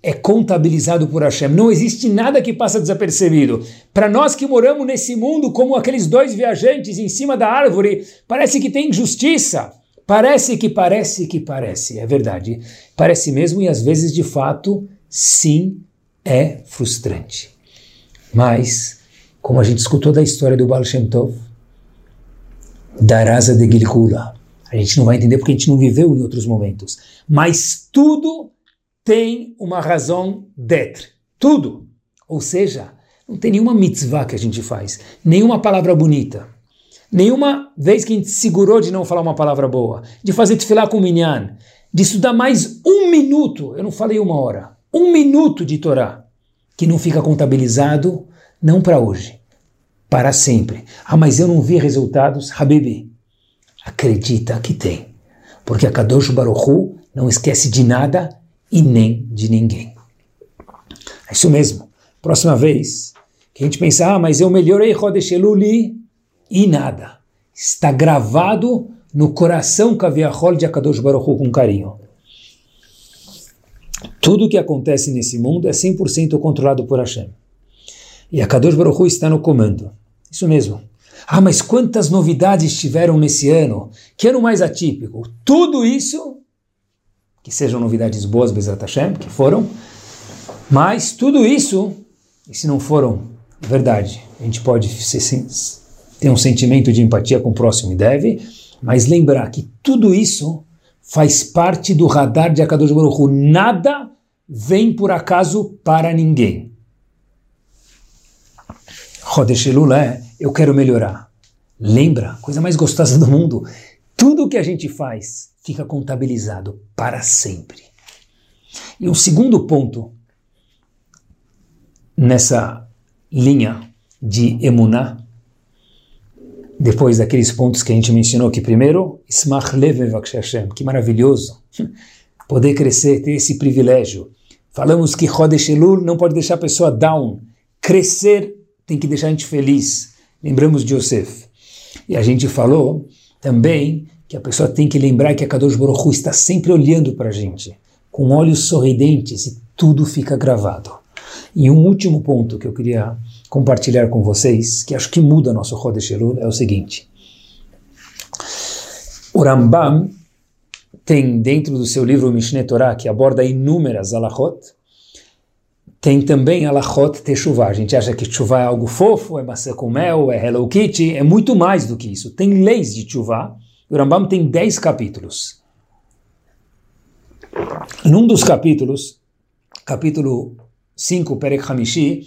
é contabilizado por Hashem. Não existe nada que passa desapercebido. Para nós que moramos nesse mundo como aqueles dois viajantes em cima da árvore, parece que tem injustiça. Parece que parece que parece. É verdade. Parece mesmo e às vezes de fato, sim, é frustrante. Mas como a gente escutou da história do Baal Shem Tov, da Rasa de Gilgula. A gente não vai entender porque a gente não viveu em outros momentos. Mas tudo tem uma razão d'être. Tudo. Ou seja, não tem nenhuma mitzvah que a gente faz, nenhuma palavra bonita, nenhuma vez que a gente segurou de não falar uma palavra boa, de fazer tefilá com minyan, de estudar mais um minuto, eu não falei uma hora, um minuto de Torá, que não fica contabilizado não para hoje, para sempre. Ah, mas eu não vi resultados. Habibi, acredita que tem. Porque a Kadosh Baruchu não esquece de nada e nem de ninguém. É isso mesmo. Próxima vez que a gente pensar, ah, mas eu melhorei Chodesh Eluli e nada. Está gravado no coração Kaviahol de Akadosh Baruchu com carinho. Tudo que acontece nesse mundo é 100% controlado por Hashem. E a Kadosh Baruch Hu está no comando. Isso mesmo. Ah, mas quantas novidades tiveram nesse ano? Que ano mais atípico? Tudo isso, que sejam novidades boas, Bezat Hashem, que foram, mas tudo isso, e se não foram, verdade, a gente pode ter um sentimento de empatia com o próximo e deve, mas lembrar que tudo isso faz parte do radar de Akadosh Baruch Hu. Nada vem por acaso para ninguém. Chodesh Elul é, eu quero melhorar. Lembra, coisa mais gostosa do mundo, tudo que a gente faz fica contabilizado para sempre. E um segundo ponto nessa linha de emuná, depois daqueles pontos que a gente mencionou, que primeiro, Ismach Hashem, que maravilhoso poder crescer, ter esse privilégio. Falamos que Chodesh Elul não pode deixar a pessoa down, crescer tem que deixar a gente feliz. Lembramos de Yosef. E a gente falou também que a pessoa tem que lembrar que a Kadosh Baruch Hu está sempre olhando para a gente, com olhos sorridentes e tudo fica gravado. E um último ponto que eu queria compartilhar com vocês, que acho que muda nosso Chodesh Elul, é o seguinte. O Rambam tem dentro do seu livro Mishneh Torah, que aborda inúmeras alachot, tem também alachot techuvah. A gente acha que techuvah é algo fofo, é maçã com mel, é Hello Kitty, é muito mais do que isso. Tem leis de techuvah. O Rambam tem 10 capítulos. Num dos capítulos, capítulo 5, Perek Hamishi,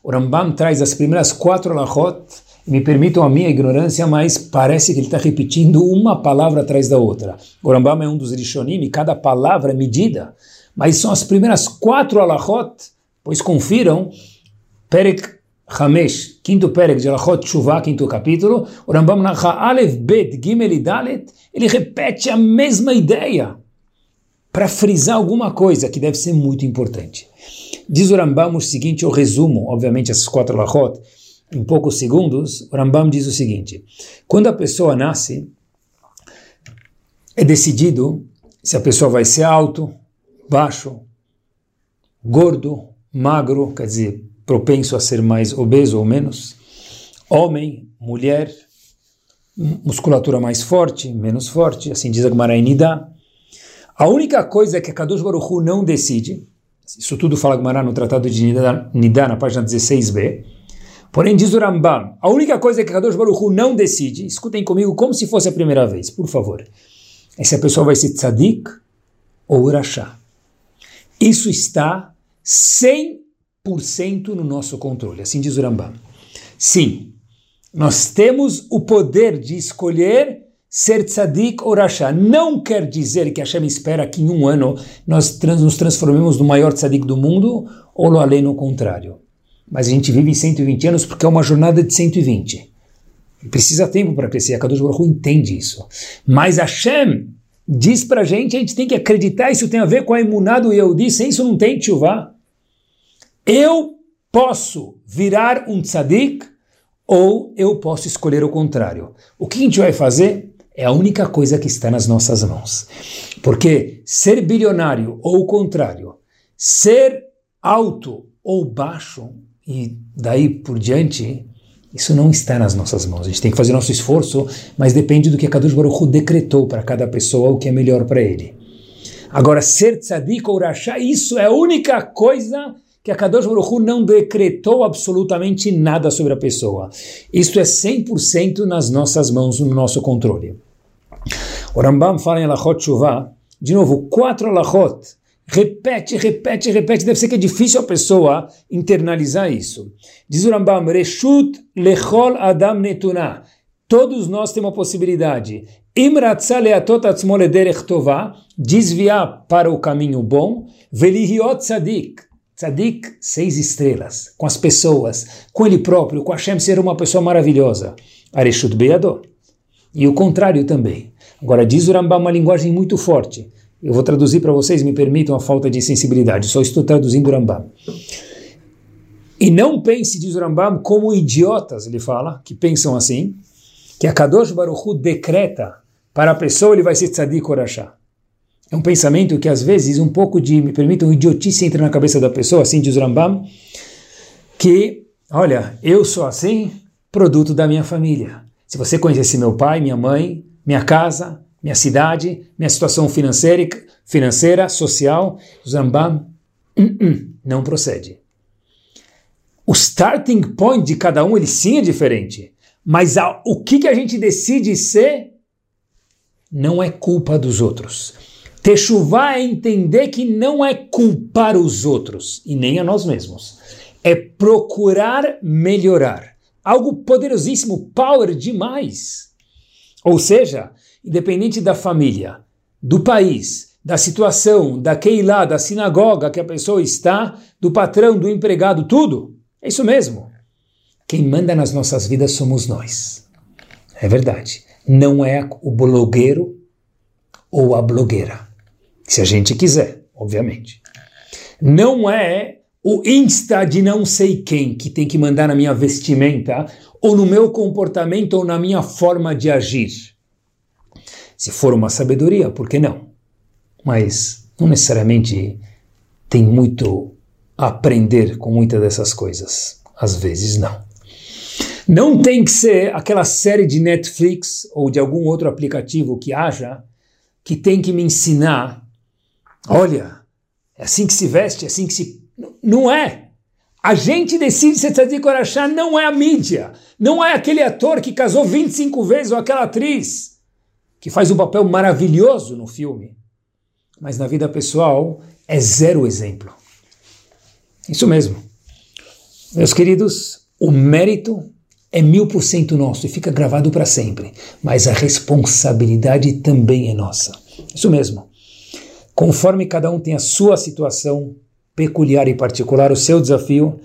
o Rambam traz as primeiras quatro alachot, me permitam a minha ignorância, mas parece que ele está repetindo uma palavra atrás da outra. O Rambam é um dos Rishonim e cada palavra é medida, mas são as primeiras quatro alachot, pois confiram, Perek Hamesh, quinto Perek de Alachot Shuvah, quinto capítulo, o Rambam na Aleph Bet Gimel e Dalet, ele repete a mesma ideia para frisar alguma coisa que deve ser muito importante. Diz o Rambam o seguinte, eu resumo, obviamente, essas quatro lachot em poucos segundos. O Rambam diz o seguinte: quando a pessoa nasce, é decidido se a pessoa vai ser alto, baixo, gordo, magro, quer dizer, propenso a ser mais obeso ou menos, homem, mulher, musculatura mais forte, menos forte, assim diz a Gemara Nidá. A única coisa que a Kadosh Baruch Hu não decide isso tudo fala Gemara no Tratado de Nidá, na página 16b. Porém, diz o Rambam, a única coisa que Kadosh Baruch Hu não decide, escutem comigo como se fosse a primeira vez, por favor, é se a pessoa vai ser tzadik ou urachá. Isso está 100% no nosso controle, assim diz o Rambam. Sim, nós temos o poder de escolher ser tzadik ou rachá. Não quer dizer que Hashem espera que em um ano nós trans, nos transformemos no maior tzadik do mundo, ou lo além no contrário. Mas a gente vive 120 anos porque é uma jornada de 120. E precisa tempo para crescer. A Kadosh Baruch Hu entende isso. Mas Hashem diz para a gente, a gente tem que acreditar, isso tem a ver com a imuná do Yehudi, sem isso não tem tchuvá. Eu posso virar um tzadik ou eu posso escolher o contrário. O que a gente vai fazer? é a única coisa que está nas nossas mãos. Porque ser bilionário ou o contrário, ser alto ou baixo, e daí por diante, isso não está nas nossas mãos. A gente tem que fazer nosso esforço, mas depende do que a Kadosh Baruch decretou para cada pessoa, o que é melhor para ele. Agora, ser tzadik ou rachá, isso é a única coisa que a Kadosh Baruch Hu não decretou absolutamente nada sobre a pessoa. Isto é 100% nas nossas mãos, no nosso controle. O Rambam fala em Alachot Shuvah, de novo, quatro Alachot, repete, repete, repete, deve ser que é difícil a pessoa internalizar isso. Diz o Rambam, Reshut lechol adam netunah, todos nós temos uma possibilidade, desviar para o caminho bom, velihiot tzadik, tzadik, seis estrelas, com as pessoas, com ele próprio, com Hashem ser uma pessoa maravilhosa, areshut beador. E o contrário também. Agora, diz o Rambam uma linguagem muito forte. Eu vou traduzir para vocês, me permitam a falta de sensibilidade, só estou traduzindo o Rambam. E não pense, diz o Rambam, como idiotas, ele fala, que pensam assim, que a Kadosh Baruch Hu decreta para a pessoa ele vai ser tzadik orachá. É um pensamento que às vezes um pouco de, me permitam, idiotice entra na cabeça da pessoa, assim diz Rambam, que, olha, eu sou assim, produto da minha família. Se você conhecesse meu pai, minha mãe, minha casa, minha cidade, minha situação financeira, financeira social, Zambam, uh -uh, não procede. O starting point de cada um, ele sim é diferente. Mas a, o que, que a gente decide ser não é culpa dos outros. Techuvá é entender que não é culpar os outros e nem a nós mesmos. É procurar melhorar. Algo poderosíssimo, power demais. Ou seja, independente da família, do país, da situação, da Keilah, da sinagoga que a pessoa está, do patrão, do empregado, tudo. É isso mesmo. Quem manda nas nossas vidas somos nós. É verdade. Não é o blogueiro ou a blogueira. Se a gente quiser, obviamente. Não é o Insta de não sei quem que tem que mandar na minha vestimenta, ou no meu comportamento, ou na minha forma de agir. Se for uma sabedoria, por que não? Mas não necessariamente tem muito a aprender com muitas dessas coisas. Às vezes não. Não tem que ser aquela série de Netflix ou de algum outro aplicativo que haja que tem que me ensinar. Olha, é assim que se veste, é assim que se não é. A gente decide se Tzadik Orachá não é a mídia. Não é aquele ator que casou 25 vezes ou aquela atriz que faz um papel maravilhoso no filme. Mas na vida pessoal é zero exemplo. Isso mesmo. Meus queridos, o mérito é mil por cento nosso e fica gravado para sempre. Mas a responsabilidade também é nossa. Isso mesmo. Conforme cada um tem a sua situação, peculiar e particular, o seu desafio,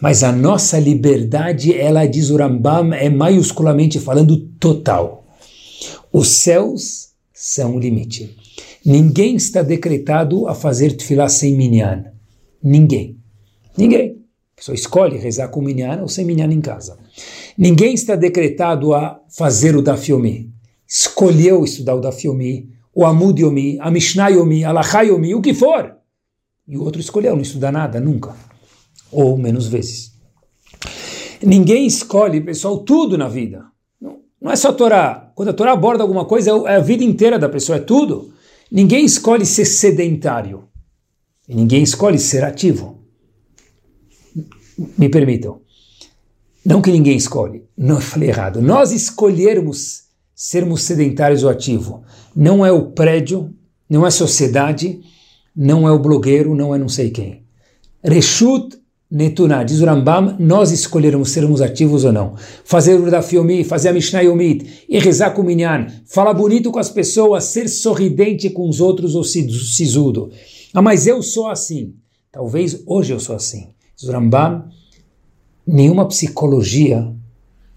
mas a nossa liberdade, ela diz o Rambam, é maiusculamente falando total. Os céus são o limite. Ninguém está decretado a fazer tefilá sem minyan. Ninguém. Ninguém. A pessoa escolhe rezar com minyan ou sem minyan em casa. Ninguém está decretado a fazer o dafiomi. Escolheu estudar o dafiomi, o amud yomi, a mishnah yomi, a yomi, o que for. E o outro escolheu não estudar nada, nunca. Ou menos vezes. Ninguém escolhe, pessoal, tudo na vida. Não, não é só a Torá. Quando a Torá aborda alguma coisa, é, é a vida inteira da pessoa, é tudo. Ninguém escolhe ser sedentário. E ninguém escolhe ser ativo. Me permitam. Não que ninguém escolhe. Não, falei errado. Nós escolhermos sermos sedentários ou ativos. Não é o prédio, não é a sociedade, não é o blogueiro, não é não sei quem. Reshut Netuná, diz o Rambam, nós escolheremos sermos ativos ou não. Fazer o Daf fazer a Mishnah Yomit, e rezar com o Minyan, falar bonito com as pessoas, ser sorridente com os outros ou sisudo. Ah, mas eu sou assim. Talvez hoje eu sou assim. Diz o Rambam, nenhuma psicologia,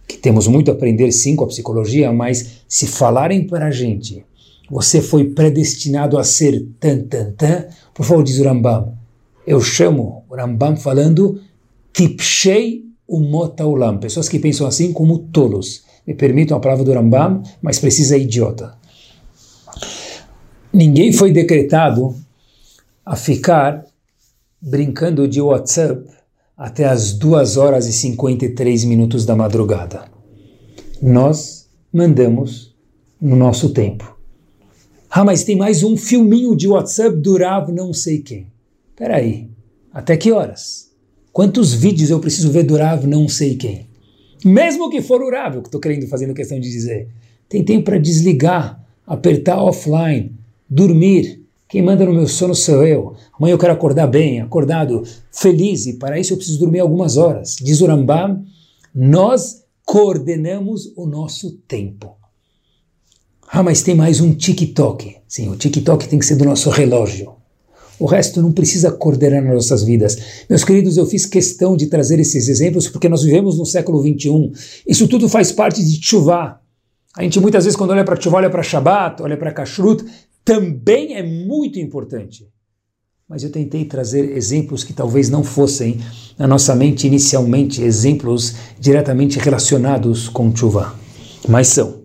que temos muito a aprender sim com a psicologia, mas se falarem para a gente você foi predestinado a ser tan, tan, tan. Por favor, diz o Rambam. Eu chamo o Rambam falando tipshei umotaulam. Pessoas que pensam assim como tolos. Me permitam a palavra do Rambam, mas precisa idiota. Ninguém foi decretado a ficar brincando de WhatsApp até as 2 horas e 53 minutos da madrugada. Nós mandamos no nosso tempo. Ah, mas tem mais um filminho de WhatsApp Rav não sei quem. Peraí, até que horas? Quantos vídeos eu preciso ver Rav não sei quem? Mesmo que for o que estou querendo fazer questão de dizer. Tem tempo para desligar, apertar offline, dormir. Quem manda no meu sono sou eu. Amanhã eu quero acordar bem, acordado, feliz, e para isso eu preciso dormir algumas horas. Diz o nós coordenamos o nosso tempo. Ah, mas tem mais um TikTok. Sim, o TikTok tem que ser do nosso relógio. O resto não precisa coordenar nas nossas vidas. Meus queridos, eu fiz questão de trazer esses exemplos porque nós vivemos no século 21. Isso tudo faz parte de Tchuvá. A gente muitas vezes, quando olha para Tchuvá, olha para Shabbat, olha para Kashrut, também é muito importante. Mas eu tentei trazer exemplos que talvez não fossem, na nossa mente inicialmente, exemplos diretamente relacionados com Tchuvá. Mas são.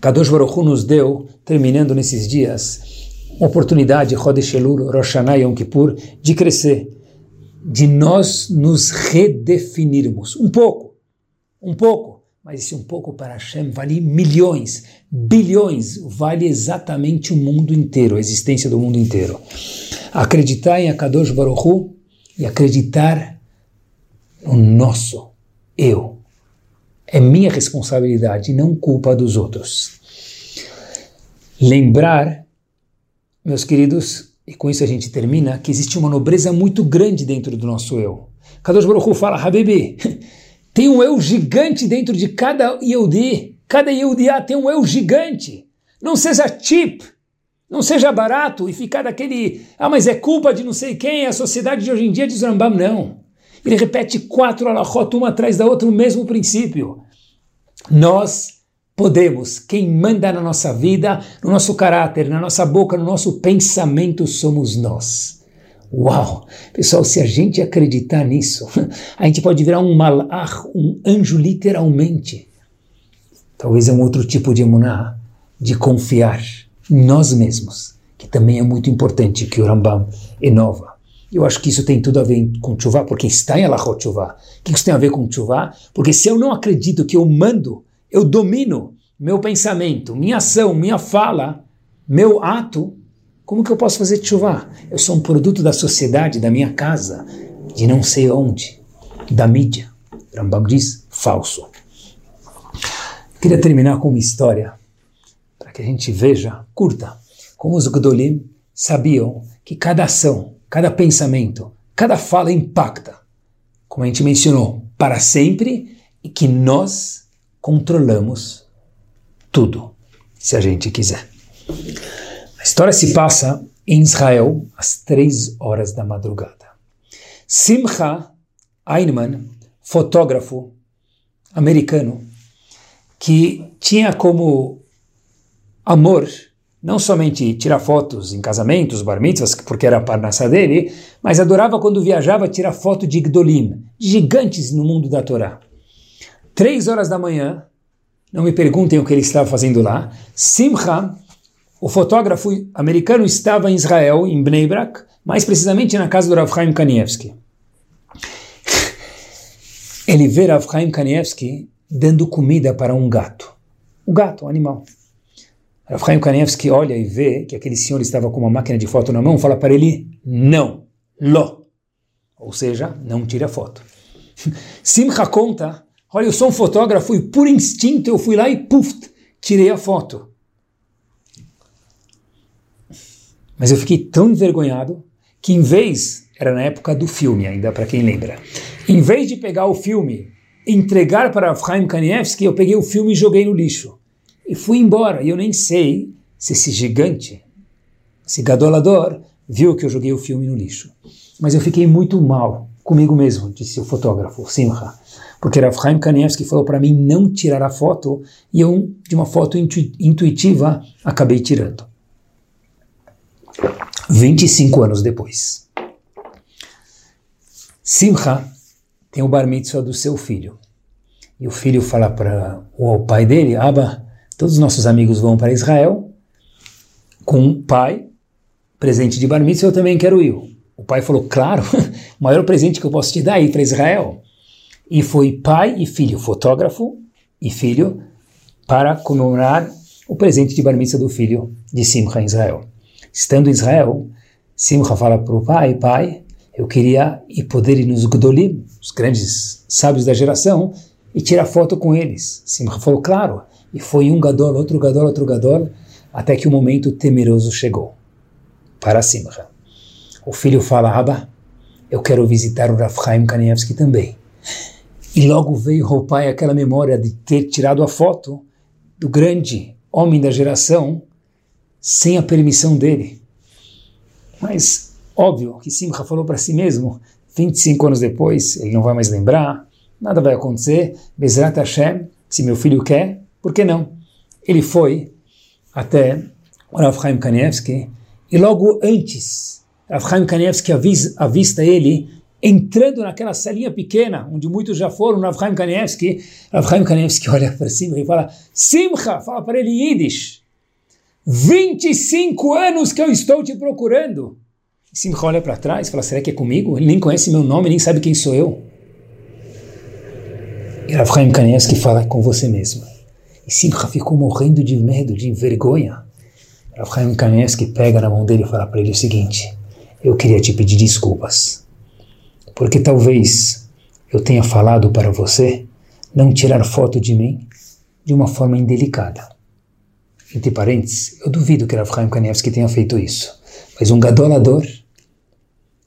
Kadosh Baruch Hu nos deu, terminando nesses dias, oportunidade, Elul, Rosh Hashanah Yom Kippur, de crescer, de nós nos redefinirmos, um pouco, um pouco, mas esse um pouco para Hashem vale milhões, bilhões, vale exatamente o mundo inteiro, a existência do mundo inteiro. Acreditar em Akadosh Baruch Hu e acreditar no nosso eu, é minha responsabilidade, não culpa dos outros. Lembrar, meus queridos, e com isso a gente termina, que existe uma nobreza muito grande dentro do nosso eu. Kadosh Baruch Hu fala, Habibi, tem um eu gigante dentro de cada Yehudi. Cada Yehudiá tem um eu gigante. Não seja chip, não seja barato e ficar daquele, ah, mas é culpa de não sei quem, a sociedade de hoje em dia diz Rambam, não. Ele repete quatro alahot, uma atrás da outra, o mesmo princípio. Nós podemos, quem manda na nossa vida, no nosso caráter, na nossa boca, no nosso pensamento, somos nós. Uau! Pessoal, se a gente acreditar nisso, a gente pode virar um malach, um anjo literalmente. Talvez é um outro tipo de emuná, de confiar em nós mesmos, que também é muito importante que o Rambam inova. Eu acho que isso tem tudo a ver com Tshuva, porque está em Alachot Tshuva. O que isso tem a ver com Tshuva? Porque se eu não acredito que eu mando, eu domino meu pensamento, minha ação, minha fala, meu ato, como que eu posso fazer chuva? Eu sou um produto da sociedade, da minha casa, de não sei onde, da mídia. Rambam diz, falso. Queria terminar com uma história, para que a gente veja, curta, como os Gdolim sabiam que cada ação, cada pensamento, cada fala impacta, como a gente mencionou, para sempre, e que nós controlamos tudo, se a gente quiser. A história se passa em Israel às três horas da madrugada. Simcha Einman, fotógrafo americano, que tinha como amor não somente tirar fotos em casamentos, bar mitzvahs, porque era a parnassá dele, mas adorava quando viajava tirar foto de Gdolim, gigantes no mundo da Torá. Três horas da manhã, não me perguntem o que ele estava fazendo lá, Simcha o fotógrafo americano estava em Israel, em Bnei Brak, mais precisamente na casa do Rav Chaim Kanievski. Ele vê Rav Chaim Kanievski dando comida para um gato. Um gato, um animal. Rav Chaim Kanievski olha e vê que aquele senhor estava com uma máquina de foto na mão, fala para ele, não, lo. Ou seja, não tira foto. Simcha conta, olha, eu sou um fotógrafo e por instinto eu fui lá e puf, tirei a foto. Mas eu fiquei tão envergonhado que, em vez, era na época do filme ainda, para quem lembra, em vez de pegar o filme entregar para Chaim Kanievski, eu peguei o filme e joguei no lixo. E fui embora. E eu nem sei se esse gigante, esse gadolador, viu que eu joguei o filme no lixo. Mas eu fiquei muito mal comigo mesmo, disse o fotógrafo, Simcha. Porque Rav Chaim Kanievski falou para mim não tirar a foto e eu, de uma foto intuitiva, acabei tirando. 25 anos depois. Simcha tem o bar mitzvah do seu filho. E o filho fala para o pai dele, Abba, todos os nossos amigos vão para Israel com um pai, presente de bar mitzvah, eu também quero ir. O pai falou, claro, o maior presente que eu posso te dar é ir para Israel. E foi pai e filho, fotógrafo e filho, para comemorar o presente de bar mitzvah do filho de Simcha em Israel. Estando em Israel, Simcha fala para o pai, pai, eu queria ir poder ir nos Gdolim, os grandes sábios da geração, e tirar foto com eles. Simcha falou, claro. E foi um Gadol, outro Gadol, outro Gadol, até que o momento temeroso chegou para Simcha. O filho fala, Abba, eu quero visitar o Rav Chaim Kanievski também. E logo veio ao pai aquela memória de ter tirado a foto do grande homem da geração sem a permissão dele. Mas, óbvio que Simcha falou para si mesmo, 25 anos depois, ele não vai mais lembrar, nada vai acontecer, Bezrat Hashem, se meu filho quer, por que não? Ele foi até Rav Chaim Kanievski, e logo antes, Rav Chaim Kanievski avisa, avista ele entrando naquela salinha pequena, onde muitos já foram, Rav Chaim Kanievski, Rav Chaim Kanievski olha para cima e fala, Simcha, fala para ele Yiddish, 25 anos que eu estou te procurando. Simcha olha para trás e fala: será que é comigo? Ele nem conhece meu nome, nem sabe quem sou eu. E Rav Chaim Kanievski fala com você mesmo. E Simcha ficou morrendo de medo, de vergonha. Rav Chaim Kanievski pega na mão dele e fala para ele o seguinte: eu queria te pedir desculpas, porque talvez eu tenha falado para você não tirar foto de mim de uma forma indelicada entre parênteses, eu duvido que Chaim Kanievski tenha feito isso, mas um gadolador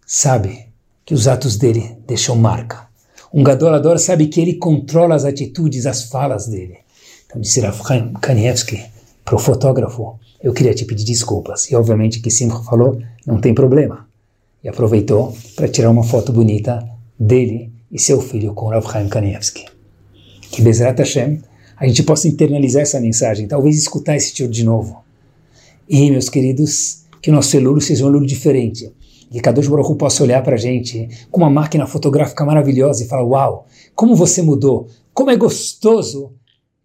sabe que os atos dele deixam marca. Um gadolador sabe que ele controla as atitudes, as falas dele. Então disse Chaim Kanievski para o fotógrafo, eu queria te pedir desculpas. E obviamente que Simcha falou, não tem problema. E aproveitou para tirar uma foto bonita dele e seu filho com Chaim Kanievski. Que Bezrat Hashem, a gente possa internalizar essa mensagem, talvez escutar esse tio de novo. E, meus queridos, que o nosso elulho seja um elulho diferente. Que Kadosh Baruch possa olhar para a gente com uma máquina fotográfica maravilhosa e falar, uau, como você mudou, como é gostoso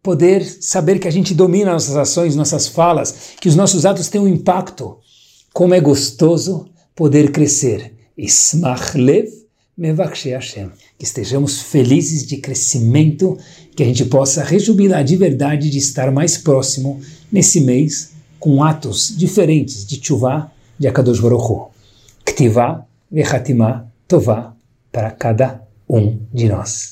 poder saber que a gente domina nossas ações, nossas falas, que os nossos atos têm um impacto. Como é gostoso poder crescer. Ismach lev Hashem. Que estejamos felizes de crescimento, que a gente possa rejubilar de verdade de estar mais próximo nesse mês com atos diferentes de Tchuvah de Akadosh Baruch Hu. Ktivah vechatimah tová para cada um de nós.